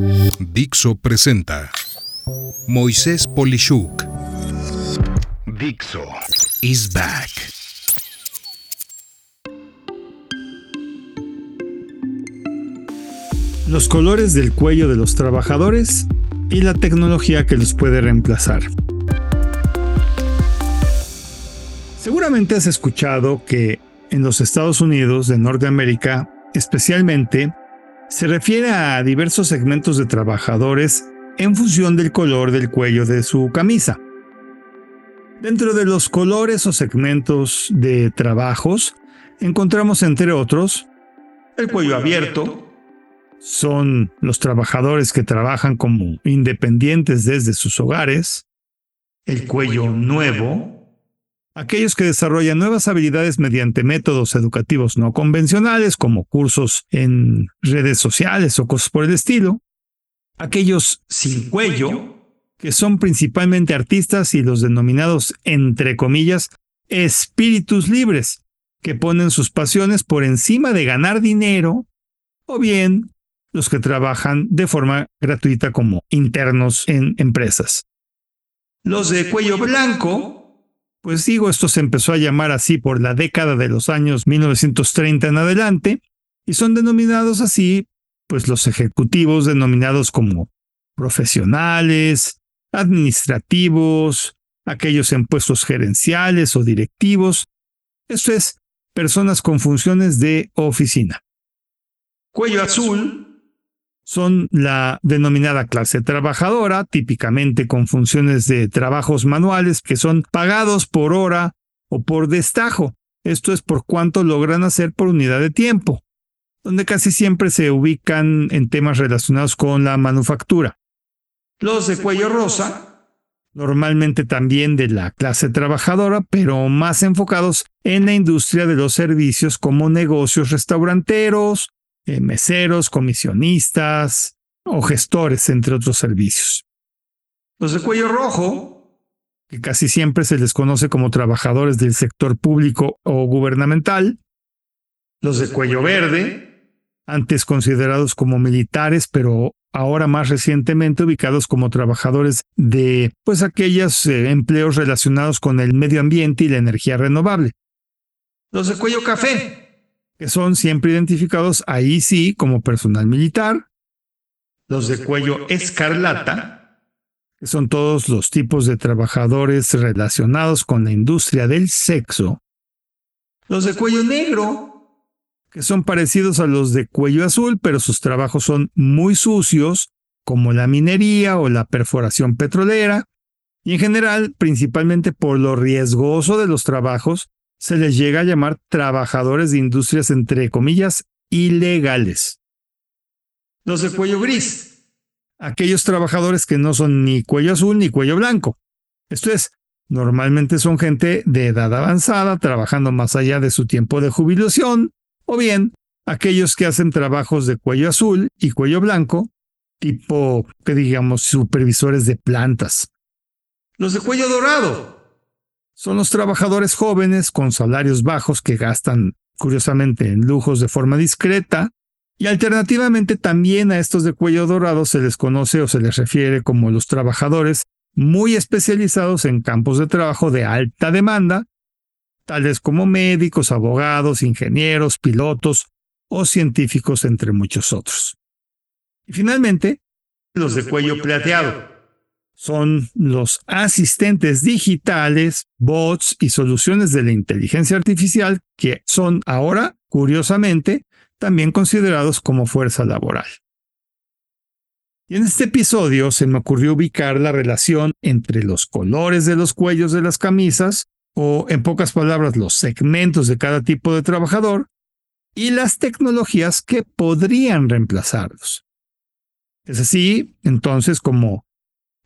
Dixo presenta Moisés Polishuk. Dixo is back. Los colores del cuello de los trabajadores y la tecnología que los puede reemplazar. Seguramente has escuchado que en los Estados Unidos de Norteamérica, especialmente, se refiere a diversos segmentos de trabajadores en función del color del cuello de su camisa. Dentro de los colores o segmentos de trabajos, encontramos entre otros el cuello abierto, son los trabajadores que trabajan como independientes desde sus hogares, el cuello nuevo, aquellos que desarrollan nuevas habilidades mediante métodos educativos no convencionales como cursos en redes sociales o cosas por el estilo, aquellos sin cuello, que son principalmente artistas y los denominados, entre comillas, espíritus libres, que ponen sus pasiones por encima de ganar dinero, o bien los que trabajan de forma gratuita como internos en empresas. Los de cuello blanco, pues digo, esto se empezó a llamar así por la década de los años 1930 en adelante, y son denominados así, pues los ejecutivos denominados como profesionales, administrativos, aquellos en puestos gerenciales o directivos, esto es, personas con funciones de oficina. Cuello azul son la denominada clase trabajadora, típicamente con funciones de trabajos manuales que son pagados por hora o por destajo. Esto es por cuánto logran hacer por unidad de tiempo, donde casi siempre se ubican en temas relacionados con la manufactura. Los de cuello rosa, normalmente también de la clase trabajadora, pero más enfocados en la industria de los servicios como negocios restauranteros, eh, meseros, comisionistas o gestores, entre otros servicios. Los de cuello rojo, que casi siempre se les conoce como trabajadores del sector público o gubernamental. Los de cuello verde, antes considerados como militares, pero ahora más recientemente ubicados como trabajadores de pues aquellos eh, empleos relacionados con el medio ambiente y la energía renovable. Los de cuello café, que son siempre identificados ahí sí como personal militar, los de cuello escarlata, que son todos los tipos de trabajadores relacionados con la industria del sexo, los de cuello negro, que son parecidos a los de cuello azul, pero sus trabajos son muy sucios, como la minería o la perforación petrolera, y en general, principalmente por lo riesgoso de los trabajos, se les llega a llamar trabajadores de industrias entre comillas ilegales. Los de cuello gris, aquellos trabajadores que no son ni cuello azul ni cuello blanco. Esto es, normalmente son gente de edad avanzada trabajando más allá de su tiempo de jubilación, o bien aquellos que hacen trabajos de cuello azul y cuello blanco, tipo, que digamos, supervisores de plantas. Los de cuello dorado, son los trabajadores jóvenes con salarios bajos que gastan, curiosamente, en lujos de forma discreta, y alternativamente también a estos de cuello dorado se les conoce o se les refiere como los trabajadores muy especializados en campos de trabajo de alta demanda, tales como médicos, abogados, ingenieros, pilotos o científicos, entre muchos otros. Y finalmente, los de cuello plateado son los asistentes digitales, bots y soluciones de la inteligencia artificial que son ahora, curiosamente, también considerados como fuerza laboral. Y en este episodio se me ocurrió ubicar la relación entre los colores de los cuellos de las camisas, o en pocas palabras los segmentos de cada tipo de trabajador, y las tecnologías que podrían reemplazarlos. Es así, entonces, como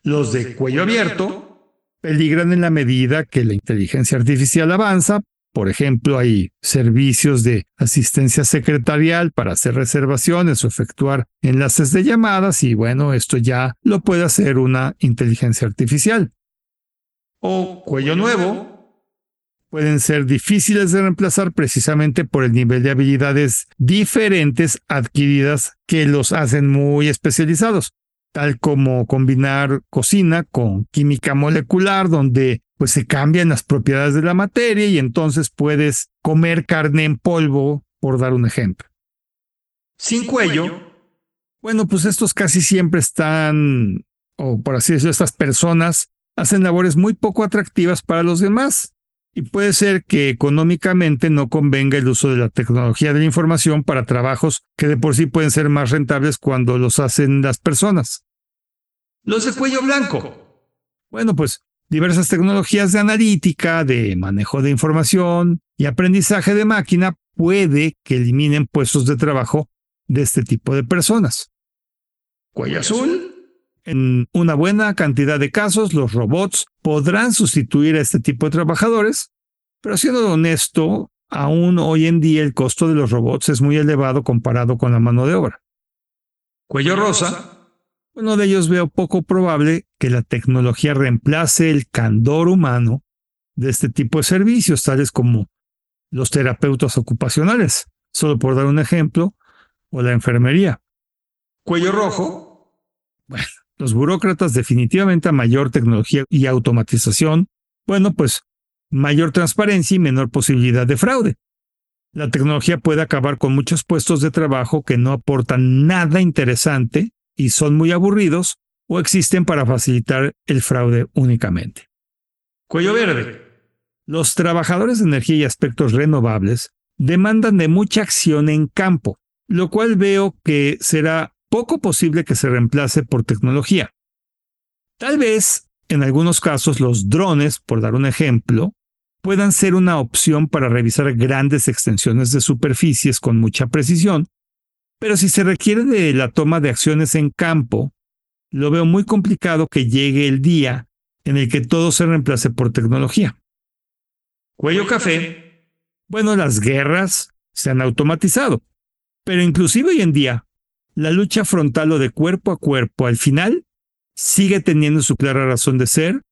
los de cuello abierto peligran en la medida que la inteligencia artificial avanza. Por ejemplo, hay servicios de asistencia secretarial para hacer reservaciones o efectuar enlaces de llamadas y bueno, esto ya lo puede hacer una inteligencia artificial. O cuello nuevo, pueden ser difíciles de reemplazar precisamente por el nivel de habilidades diferentes adquiridas que los hacen muy especializados, tal como combinar cocina con química molecular, donde pues se cambian las propiedades de la materia y entonces puedes comer carne en polvo, por dar un ejemplo. Sin cuello, bueno, pues estos casi siempre están, o por así decirlo, estas personas hacen labores muy poco atractivas para los demás. Y puede ser que económicamente no convenga el uso de la tecnología de la información para trabajos que de por sí pueden ser más rentables cuando los hacen las personas. Los de cuello blanco. Bueno, pues diversas tecnologías de analítica, de manejo de información y aprendizaje de máquina puede que eliminen puestos de trabajo de este tipo de personas. Cuello azul. En una buena cantidad de casos, los robots podrán sustituir a este tipo de trabajadores, pero siendo honesto, aún hoy en día el costo de los robots es muy elevado comparado con la mano de obra. Cuello rosa. Uno de ellos veo poco probable que la tecnología reemplace el candor humano de este tipo de servicios, tales como los terapeutas ocupacionales, solo por dar un ejemplo, o la enfermería. Cuello rojo. Bueno, los burócratas definitivamente a mayor tecnología y automatización, bueno, pues mayor transparencia y menor posibilidad de fraude. La tecnología puede acabar con muchos puestos de trabajo que no aportan nada interesante y son muy aburridos o existen para facilitar el fraude únicamente. Cuello verde. Los trabajadores de energía y aspectos renovables demandan de mucha acción en campo, lo cual veo que será poco posible que se reemplace por tecnología. Tal vez, en algunos casos, los drones, por dar un ejemplo, puedan ser una opción para revisar grandes extensiones de superficies con mucha precisión, pero si se requiere de la toma de acciones en campo, lo veo muy complicado que llegue el día en el que todo se reemplace por tecnología. Cuello café. Bueno, las guerras se han automatizado, pero inclusive hoy en día la lucha frontal o de cuerpo a cuerpo al final sigue teniendo su clara razón de ser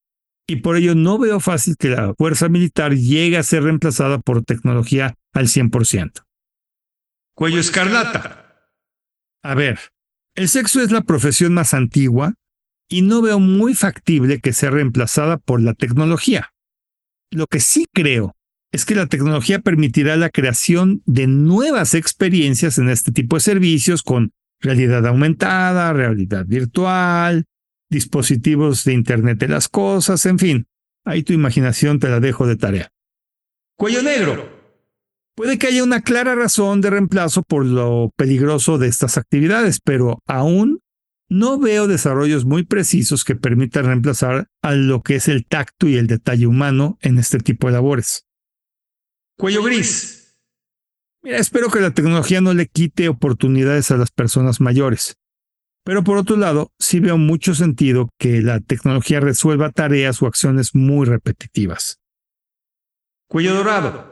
y por ello no veo fácil que la fuerza militar llegue a ser reemplazada por tecnología al 100%. Cuello escarlata. A ver, el sexo es la profesión más antigua y no veo muy factible que sea reemplazada por la tecnología. Lo que sí creo es que la tecnología permitirá la creación de nuevas experiencias en este tipo de servicios con realidad aumentada, realidad virtual, dispositivos de Internet de las Cosas, en fin. Ahí tu imaginación te la dejo de tarea. Cuello negro. Puede que haya una clara razón de reemplazo por lo peligroso de estas actividades, pero aún no veo desarrollos muy precisos que permitan reemplazar a lo que es el tacto y el detalle humano en este tipo de labores. Cuello gris. Mira, espero que la tecnología no le quite oportunidades a las personas mayores. Pero por otro lado, sí veo mucho sentido que la tecnología resuelva tareas o acciones muy repetitivas. Cuello dorado.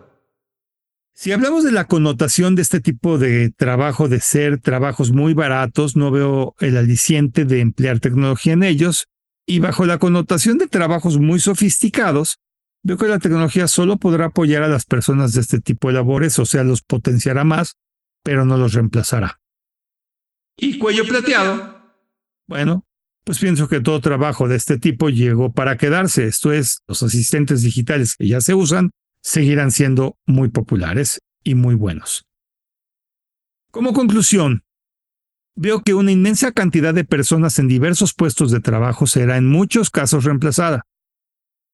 Si hablamos de la connotación de este tipo de trabajo, de ser trabajos muy baratos, no veo el aliciente de emplear tecnología en ellos, y bajo la connotación de trabajos muy sofisticados, Veo que la tecnología solo podrá apoyar a las personas de este tipo de labores, o sea, los potenciará más, pero no los reemplazará. ¿Y cuello plateado? Bueno, pues pienso que todo trabajo de este tipo llegó para quedarse. Esto es, los asistentes digitales que ya se usan seguirán siendo muy populares y muy buenos. Como conclusión, veo que una inmensa cantidad de personas en diversos puestos de trabajo será en muchos casos reemplazada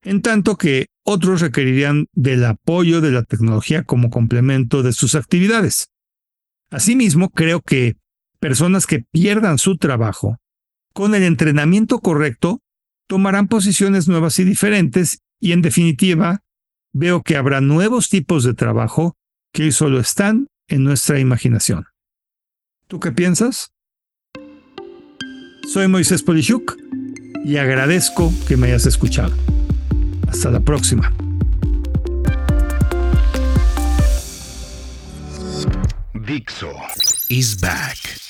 en tanto que otros requerirían del apoyo de la tecnología como complemento de sus actividades. Asimismo, creo que personas que pierdan su trabajo, con el entrenamiento correcto, tomarán posiciones nuevas y diferentes y en definitiva, veo que habrá nuevos tipos de trabajo que hoy solo están en nuestra imaginación. ¿Tú qué piensas? Soy Moisés Polishuk y agradezco que me hayas escuchado. Hasta la próxima. Dixo is back.